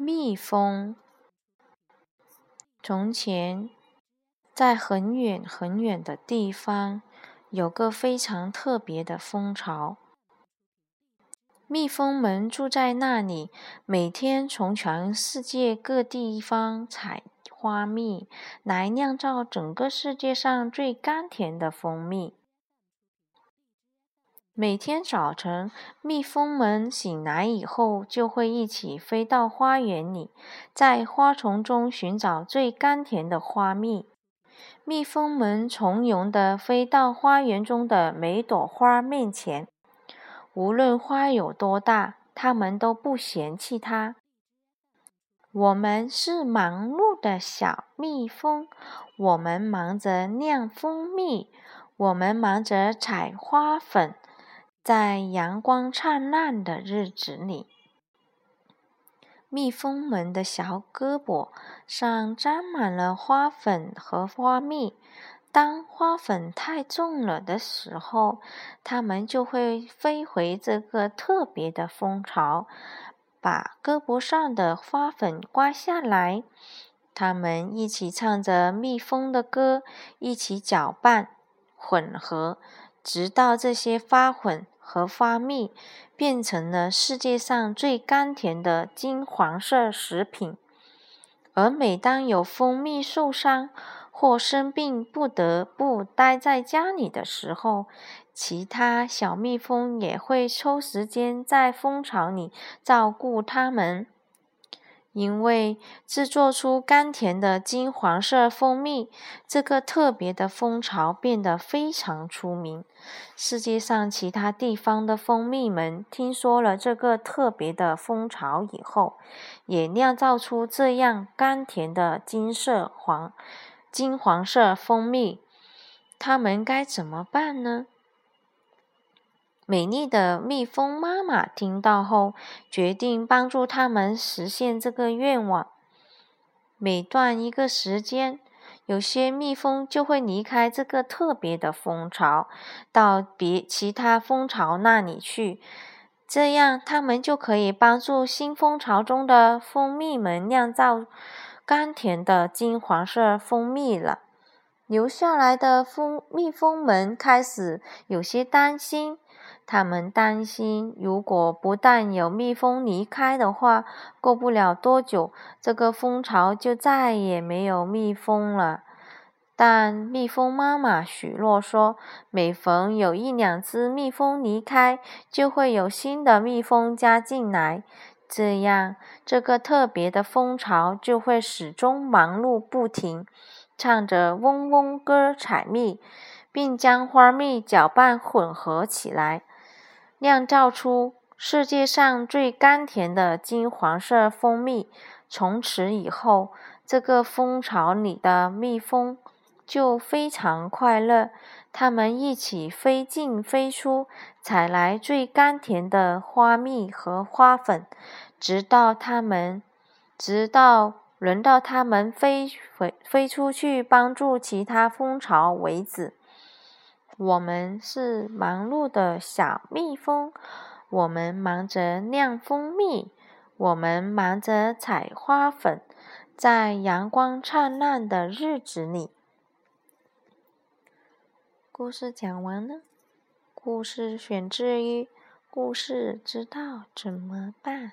蜜蜂。从前，在很远很远的地方，有个非常特别的蜂巢。蜜蜂们住在那里，每天从全世界各地方采花蜜，来酿造整个世界上最甘甜的蜂蜜。每天早晨，蜜蜂们醒来以后，就会一起飞到花园里，在花丛中寻找最甘甜的花蜜。蜜蜂们从容地飞到花园中的每朵花面前，无论花有多大，它们都不嫌弃它。我们是忙碌的小蜜蜂，我们忙着酿蜂蜜，我们忙着采花粉。在阳光灿烂的日子里，蜜蜂们的小胳膊上沾满了花粉和花蜜。当花粉太重了的时候，它们就会飞回这个特别的蜂巢，把胳膊上的花粉刮下来。它们一起唱着蜜蜂的歌，一起搅拌、混合，直到这些花粉。和花蜜变成了世界上最甘甜的金黄色食品，而每当有蜂蜜受伤或生病不得不待在家里的时候，其他小蜜蜂也会抽时间在蜂巢里照顾它们。因为制作出甘甜的金黄色蜂蜜，这个特别的蜂巢变得非常出名。世界上其他地方的蜂蜜们听说了这个特别的蜂巢以后，也酿造出这样甘甜的金色黄、金黄色蜂蜜。他们该怎么办呢？美丽的蜜蜂妈妈听到后，决定帮助他们实现这个愿望。每断一个时间，有些蜜蜂就会离开这个特别的蜂巢，到别其他蜂巢那里去。这样，他们就可以帮助新蜂巢中的蜂蜜们酿造甘甜的金黄色蜂蜜了。留下来的蜂蜜蜂们开始有些担心。他们担心，如果不但有蜜蜂离开的话，过不了多久，这个蜂巢就再也没有蜜蜂了。但蜜蜂妈妈许诺说，每逢有一两只蜜蜂离开，就会有新的蜜蜂加进来，这样这个特别的蜂巢就会始终忙碌不停，唱着嗡嗡歌采蜜，并将花蜜搅拌混合起来。酿造出世界上最甘甜的金黄色蜂蜜。从此以后，这个蜂巢里的蜜蜂就非常快乐。它们一起飞进飞出，采来最甘甜的花蜜和花粉，直到它们，直到轮到它们飞回飞出去帮助其他蜂巢为止。我们是忙碌的小蜜蜂，我们忙着酿蜂蜜，我们忙着采花粉，在阳光灿烂的日子里。故事讲完了，故事选自于《故事知道怎么办》。